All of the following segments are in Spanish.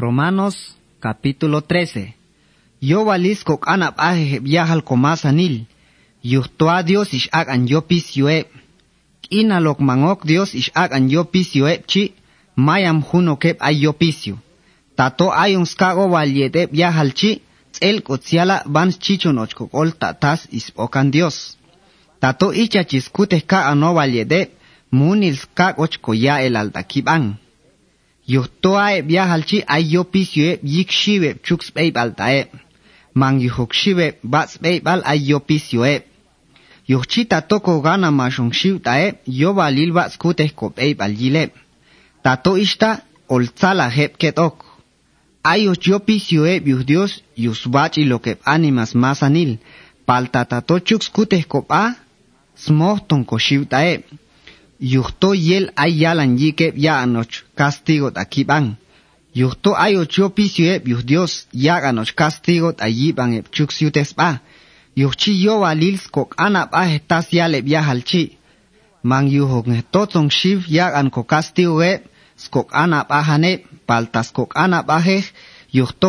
Romanos capítulo 13. Yo valis kok anap aje viajal komasanil. Yuhtoa Dios ish ag an yo pisyoe. Ina lok mangok Dios ish ag an yo pisyoe chi. Mayam huno kep ay yo pisyo. Tato ayong skago valyete viajal chi. Tzel kotziala vans chichonoch kok ol tatas ispokan Dios. Tato icha chiskute ka ano. Munil skak och koya el altakibang. yo toa e bia halchi ai yo pisyo e yik shiwe chuk spei toko gana ma shong shiw tae yo ba lil bat jile. Ta to ishta ol tzala heb ket ok. Ai yo e, dios yu svach ilo animas masanil. Pal ta ta to chuk skute ko smohton ko e yuhto yel ay yalan yike ya anoch castigo takiban. Yuhto ay ocho pisio yuh Dios ya anoch castigo tayiban ep chuksiutes ba. Yuhchi yo walils kok anap ah tas yale viajalchi. Man yuhok ne shiv ya an ko castigo e skok anap ahane paltas kok anap ahe yuhto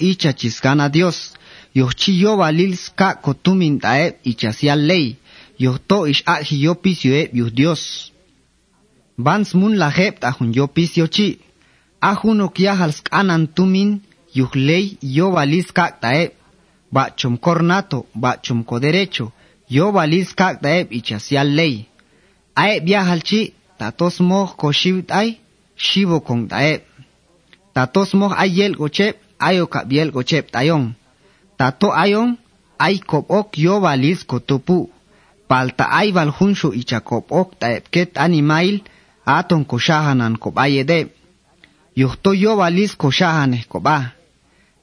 icha chisgana Dios. Yuhchi yo walils ka kotumin tae ichasial ley. Yohto ish a yo pisio e yuh Dios. Vans mun la jep ta hun yo pisio chi. A huno kia hals anan tumin yuh ley yo valis kakta e. Ba chum cornato, ba chum ko derecho, yo valis kakta e ichasial ley. Ae viajal chi, tatos moh ko shivit ay, shivo kong ta e. Tatos moh ayel gochep, ayo kabiel gochep tayon. Tato ayon, ay kop ok yo valis ko tupu. palta aibal hunsho ichakop ok taepket animail aton koshahanan kobayede. Yuhto yo valis koshahaneh koba.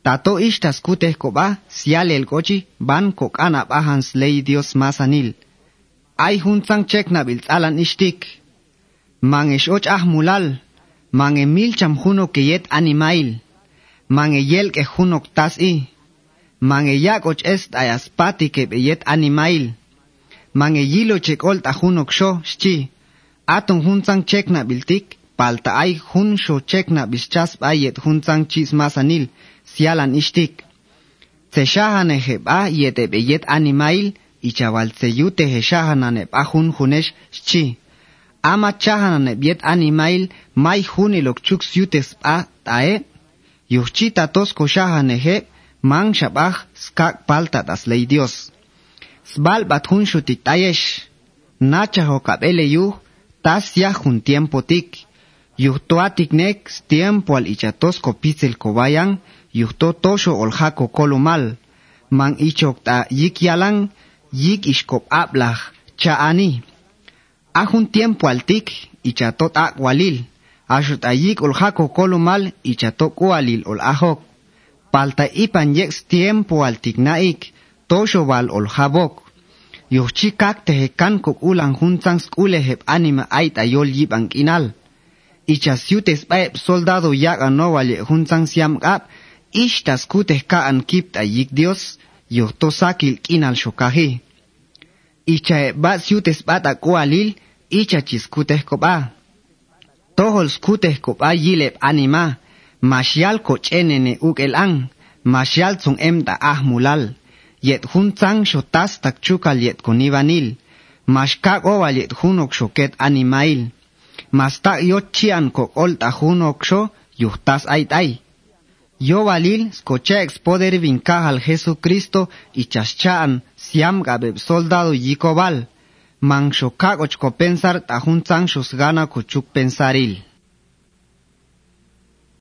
Tato ishtas kuteh koba sial el kochi ban kok anap ahans ley Dios masanil. Ay hunzang chek nabil alan ishtik. Man ish och ah mulal. Man e mil cham huno keyet animail. Man e yel ke hunok tas i. Man e yak och est ayaspati ke beyet animail mange yilo chek olt ahun oksho shchi. Atun hunzang chekna biltik, palta ay hun sho chek bischas bayet hunzang chis masanil, sialan ishtik. Tse shahan yete beyet animail, ichawal tse yute he shahan aneb hunesh shchi. Ama chahan aneb yet animail, mai hun ilok chuk siutes a tae, yuchita tosko shahan eheb, mang shabah skak palta das lei dios sbal batun shutik tayesh. Nacha ho kabele yu, tas ya jun tiempo tik. Yuhto atiknek, tiempo al ichatos kopitzel kobayan, yuhto tosho oljako kolumal. Man ichok ta yik yalan, yik ishkop ablach, chaani. Ajun tiempo al tik, ichatot akwalil. Ashut ayik oljako kolumal, ichatok walil ol ahok. Palta ipan yeks tiempo al tiknaik, tosho val ol habok. Yuchi kak te hekan kok ulang huntang skule hep anima ait ayol yip ang inal. Icha siutes baep soldado yak ano wale huntang siam kap, ishtas kute ka an kipt ayik Dios, yuhto sakil kinal shokahi. Icha e ba siutes bat akualil, icha chiskute kopa. Tohol skute kopa yilep anima, masyal ko chenene uk el ang, masyal tsung emta ah mulal. Yet hun tsang shotas tak chukal yet kunivanil, mas kak oval yet hunok shoket animail, mas tak yot chian kok ol ta hunok sho yuhtas ait ay. Yo valil skochex poder vinkahal Jesucristo y chaschaan siam gabeb soldado yikobal, man shokak ochko pensar ta hun tsang shos gana kuchuk pensaril.